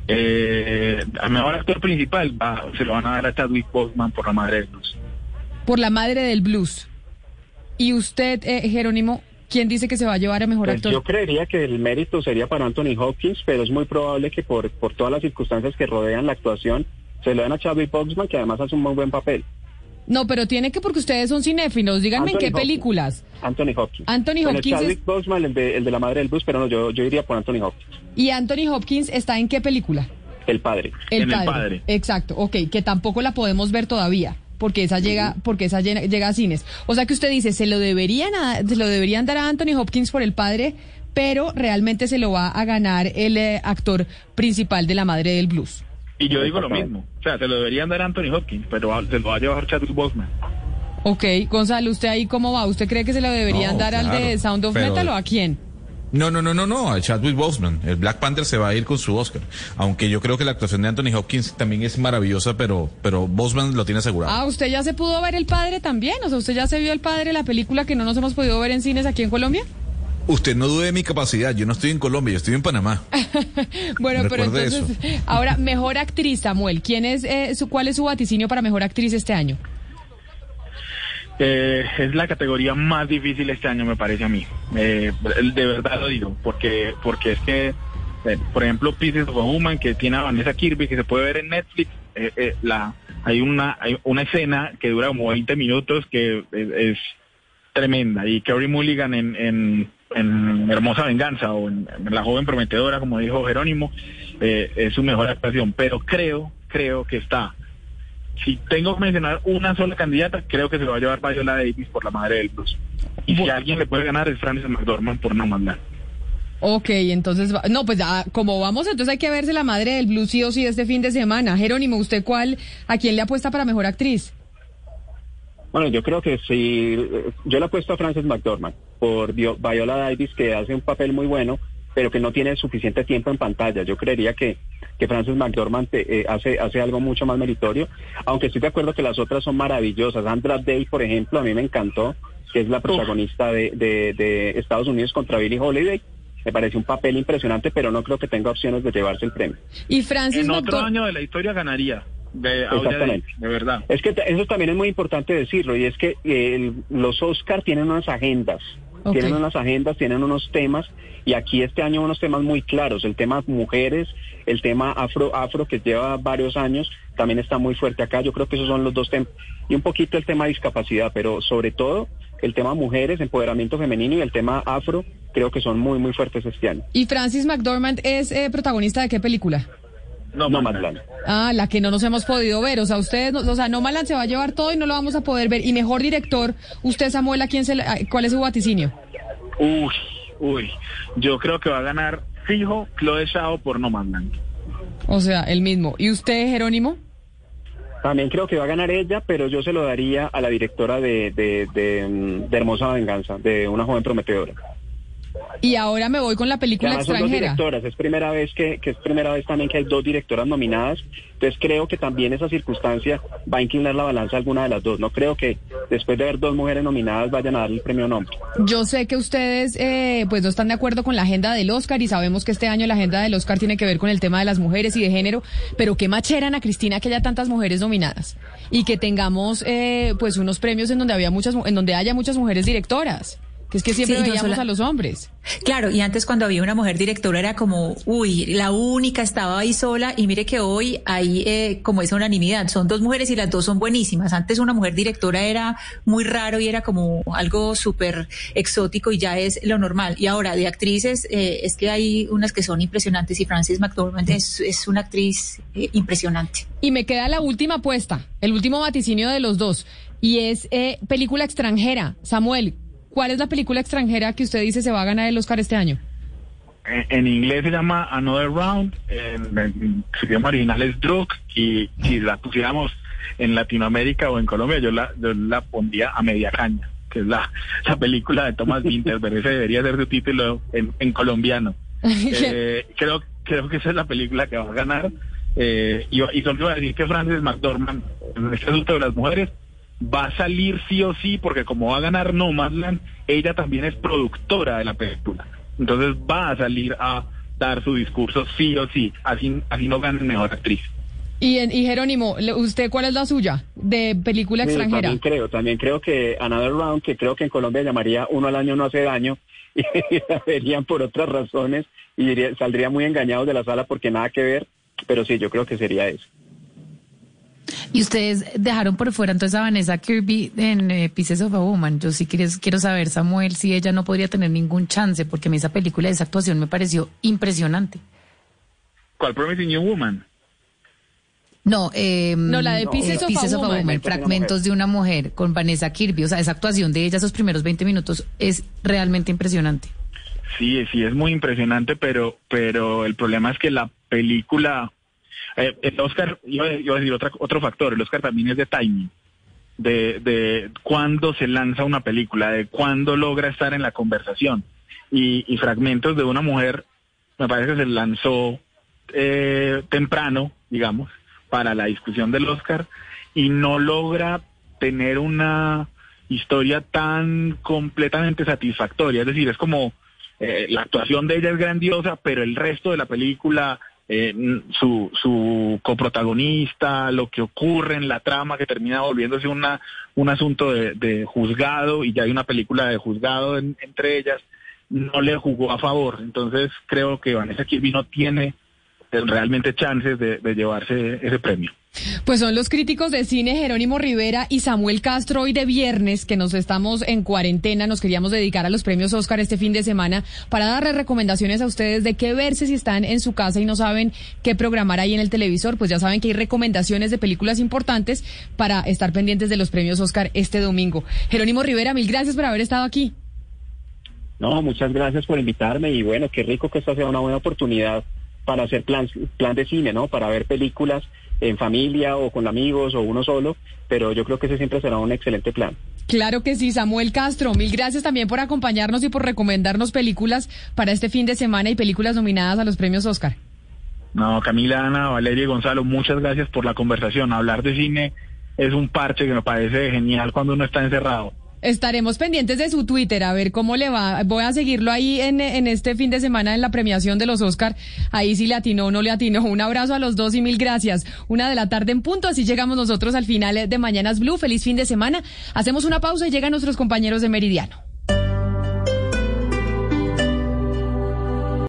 Eh, al mejor actor principal va- se lo van a dar a Chadwick Boseman por la madre de Luz. Por la madre del blues. Y usted, eh, Jerónimo, ¿quién dice que se va a llevar a mejor Pues actor? yo creería que el mérito sería para Anthony Hopkins, pero es muy probable que por, por todas las circunstancias que rodean la actuación se lo den a Chadwick Boseman, que además hace un muy buen papel. No, pero tiene que porque ustedes son cinéfilos. Díganme en qué Hopkins. películas. Anthony Hopkins. Anthony Bueno, Hopkins es- Chadwick Boseman, el de, el de la madre del bus, pero no, yo, yo iría por Anthony Hopkins, ¿Y Anthony Hopkins está en qué película? el padre. El padre. Exacto, ok, que tampoco la podemos ver todavía. Porque esa llega, porque esa llega, llega a cines. O sea que usted dice, se lo deberían, a- se lo deberían dar a Anthony Hopkins por el padre, pero realmente se lo va a ganar el eh, actor principal de la madre del blues. Y yo digo lo mismo. O sea, se lo deberían dar a Anthony Hopkins, pero se lo va a llevar Chadwick Boseman. Ok, Gonzalo, ¿usted ahí cómo va? ¿Usted cree que se lo deberían No, dar al de Sound of pero- Metal o a quién? No, no, no, no, no, a Chadwick Boseman. El Black Panther se va a ir con su Oscar. Aunque yo creo que la actuación de Anthony Hopkins también es maravillosa, pero, pero Boseman lo tiene asegurado. Ah, ¿usted ya se pudo ver el padre también? O sea, ¿usted ya se vio el padre, la película que no nos hemos podido ver en cines aquí en Colombia? Usted no dude de mi capacidad. Yo no estoy en Colombia, yo estoy en Panamá. bueno, pero entonces, ahora, mejor actriz, Samuel. ¿Quién es, eh, su, ¿Cuál es su vaticinio para mejor actriz este año? Eh, es la categoría más difícil este año, me parece a mí. Eh, de verdad lo digo, porque, porque es que, eh, por ejemplo, Pieces of a Woman, que tiene a Vanessa Kirby, que se puede ver en Netflix, eh, eh, la, hay, una, hay una escena que dura como 20 minutos que es, es tremenda. Y Kerry Mulligan en, en, en Hermosa Venganza o en, en La Joven Prometedora, como dijo Jerónimo, eh, es su mejor actuación. Pero creo, creo que está si tengo que mencionar una sola candidata, creo que se lo va a llevar Viola Davis por la madre del blues. Y si alguien le puede ganar es Frances McDormand por no mandar. Ok, entonces, no, pues ya, como vamos, entonces hay que verse la madre del blues sí o sí este fin de semana. Jerónimo, ¿usted cuál, a quién le apuesta para mejor actriz? Bueno, yo creo que sí, eh, yo le apuesto a Frances McDormand por Vio- Viola Davis, que hace un papel muy bueno, pero que no tiene suficiente tiempo en pantalla. Yo creería que, que Frances McDormand eh, hace, hace algo mucho más meritorio, aunque estoy de acuerdo que las otras son maravillosas. Andra Day, por ejemplo, a mí me encantó, que es la protagonista de, de, de Estados Unidos contra Billie Holiday. Me parece un papel impresionante, pero no creo que tenga opciones de llevarse el premio. Y Francis En otro McDor- año de la historia ganaría. De, Exactamente. de verdad. Es que eso también es muy importante decirlo, y es que eh, el- los Oscar tienen unas agendas, tienen unas agendas, tienen unos temas, y aquí este año unos temas muy claros, el tema mujeres, el tema afro, afro que lleva varios años, también está muy fuerte acá, yo creo que esos son los dos temas, y un poquito el tema discapacidad, pero sobre todo el tema mujeres, empoderamiento femenino y el tema afro, creo que son muy, muy fuertes este año. ¿Y Francis McDormand es eh, protagonista de qué película? No, Nomadland. Ah, la que no nos hemos podido ver. O sea, ustedes, no- o sea, Nomadland se va a llevar todo y no lo vamos a poder ver. Y mejor director, usted, Samuel, ¿a quién se le- a- ¿cuál es su vaticinio? Uy, uy. Yo creo que va a ganar fijo Chloe Zhao por No Mandan. O sea, el mismo. ¿Y usted, Jerónimo? También creo que va a ganar ella, pero yo se lo daría a la directora de, de, de, mm, de Hermosa Venganza, de una joven prometedora. Y ahora me voy con la película además son dos extranjera. directoras, es primera vez que, que es primera vez también que hay dos directoras nominadas, entonces creo que también esa circunstancia va a inclinar la balanza a alguna de las dos. No creo que después de haber dos mujeres nominadas vayan a darle el premio nombre. Yo sé que ustedes eh, pues no están de acuerdo con la agenda del Oscar y sabemos que este año la agenda del Oscar tiene que ver con el tema de las mujeres y de género, pero qué macheran a Cristina que haya tantas mujeres nominadas y que tengamos eh, pues unos premios en donde había muchas mu- en donde haya muchas mujeres directoras, que es que siempre Sí, no veíamos sola- a los hombres. Claro, y antes cuando había una mujer directora era como, uy, la única estaba ahí sola y mire que hoy hay eh, como esa unanimidad, son dos mujeres y las dos son buenísimas. Antes una mujer directora era muy raro y era como algo súper exótico y ya es lo normal. Y ahora de actrices eh, es que hay unas que son impresionantes y Frances McDormand es, es una actriz eh, impresionante. Y me queda la última apuesta, el último vaticinio de los dos y es eh, película extranjera. Samuel, ¿cuál es la película extranjera que usted dice se va a ganar el Oscar este año? En, en inglés se llama Another Round, en, en su idioma original es Druk, y si la pusiéramos en Latinoamérica o en Colombia, yo la, yo la pondría a media caña, que es la, la película de Thomas Winterberg, ese debería ser su título en, en colombiano. Eh, creo, creo que esa es la película que va a ganar. Eh, y, y solo iba a decir que Frances McDormand, en este asunto de las mujeres, va a salir sí o sí, porque como va a ganar Nomadland, ella también es productora de la película. Entonces va a salir a dar su discurso sí o sí, así, así no gane mejor actriz. Y, en- y Jerónimo, le- ¿usted cuál es la suya de película Sí, extranjera? también creo, también creo que Another Round, que creo que en Colombia llamaría uno al año no hace daño, y la verían por otras razones y diría- saldría muy engañados de la sala porque nada que ver, pero sí, yo creo que sería eso. Y ustedes dejaron por fuera entonces a Vanessa Kirby en eh, Pieces of a Woman. Yo sí quiero, quiero saber, Samuel, si ella no podría tener ningún chance, porque a mí esa película, esa actuación me pareció impresionante. ¿Cuál Promising Young Woman? No, eh, No, la de Pieces of a Woman. Woman, fragmentos de una mujer con Vanessa Kirby. O sea, esa actuación de ella, esos primeros 20 minutos, es realmente impresionante. Sí, sí, es muy impresionante, pero, pero el problema es que la película, eh, el Oscar, a- iba a decir otra, otro factor, el Oscar también es de timing, de, de cuándo se lanza una película, de cuándo logra estar en la conversación. Y, y fragmentos de una mujer, me parece que se lanzó eh, temprano, digamos, para la discusión del Oscar, y no logra tener una historia tan completamente satisfactoria. Es decir, es como eh, la actuación de ella es grandiosa, pero el resto de la película, eh, su, su coprotagonista, lo que ocurre en la trama que termina volviéndose una, un asunto de, juzgado y ya hay una película de juzgado en- entre ellas, no le jugó a favor. Entonces creo que Vanessa Kirby no tiene eh, realmente chances de llevarse ese premio. Pues son los críticos de cine Jerónimo Rivera y Samuel Castro hoy de viernes que nos estamos en cuarentena, nos queríamos dedicar a los premios Oscar este fin de semana para darles recomendaciones a ustedes de qué verse si están en su casa y no saben qué programar ahí en el televisor, pues ya saben que hay recomendaciones de películas importantes para estar pendientes de los premios Oscar este domingo. Jerónimo Rivera, mil gracias por haber estado aquí. No, muchas gracias por invitarme y bueno, qué rico que esta sea una buena oportunidad para hacer plan, plan de cine, ¿no? Para ver películas en familia o con amigos o uno solo, pero yo creo que ese siempre será un excelente plan. Claro que sí, Samuel Castro, mil gracias también por acompañarnos y por recomendarnos películas para este fin de semana y películas nominadas a los premios Oscar. No, Camila, Ana, Valeria y Gonzalo, muchas gracias por la conversación. Hablar de cine es un parche que me parece genial cuando uno está encerrado. Estaremos pendientes de su Twitter, a ver cómo le va. Voy a seguirlo ahí en, en este fin de semana en la premiación de los Oscar. Ahí sí le atinó o no le atinó. Un abrazo a los dos y mil gracias. Una de la tarde en punto, así llegamos nosotros al final de Mañanas Blue. Feliz fin de semana. Hacemos una pausa y llegan nuestros compañeros de Meridiano.